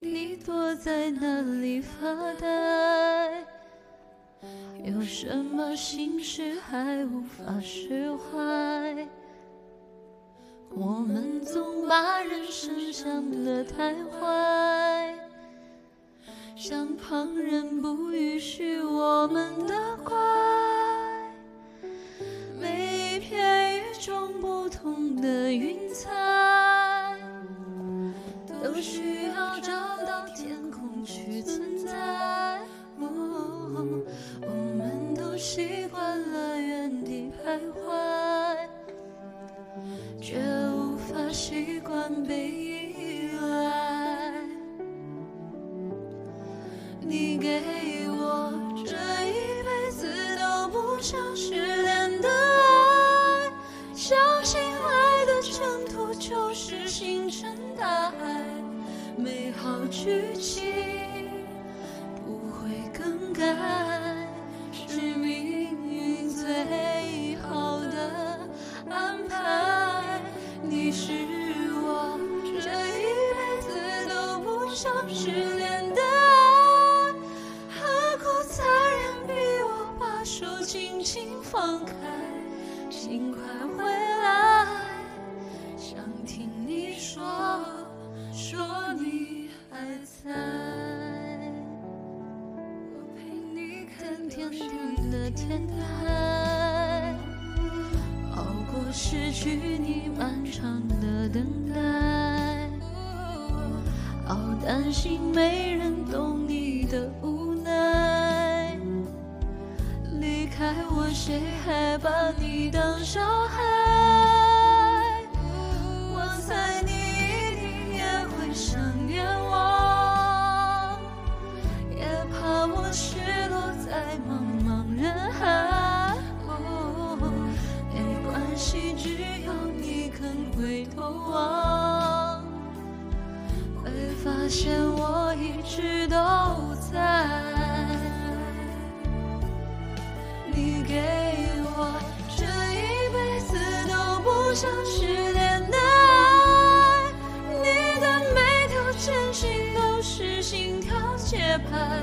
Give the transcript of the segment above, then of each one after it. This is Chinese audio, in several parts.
你躲在哪里发呆？有什么心事还无法释怀？我们总把人生想得太坏，像旁人不允许我们的怪。每一片与众不同的云彩，需要找到天空去存在。哦我们都习惯了原地徘徊，却无法习惯被依赖。你给我这一辈子都不想失联剧情不会更改，是命运最好的安排。你是我这一辈子都不想失联的爱，何苦残忍逼我把手轻轻放开？请快回来，想听你说，在。我陪你看天天的天台，熬过失去你漫长的等待，熬担心没人懂你的无奈。离开我，谁还把你当小孩？望，会发现我一直都在。你给我这一辈子都不想失联的爱，你的每条真心都是心跳节拍，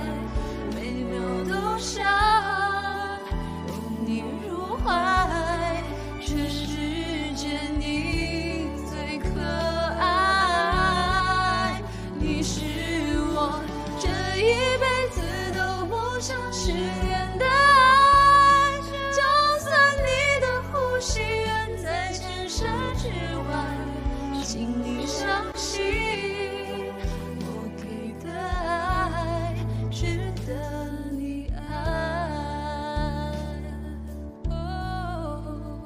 不想失联的爱，就算你的呼吸远在千山之外，请你相信。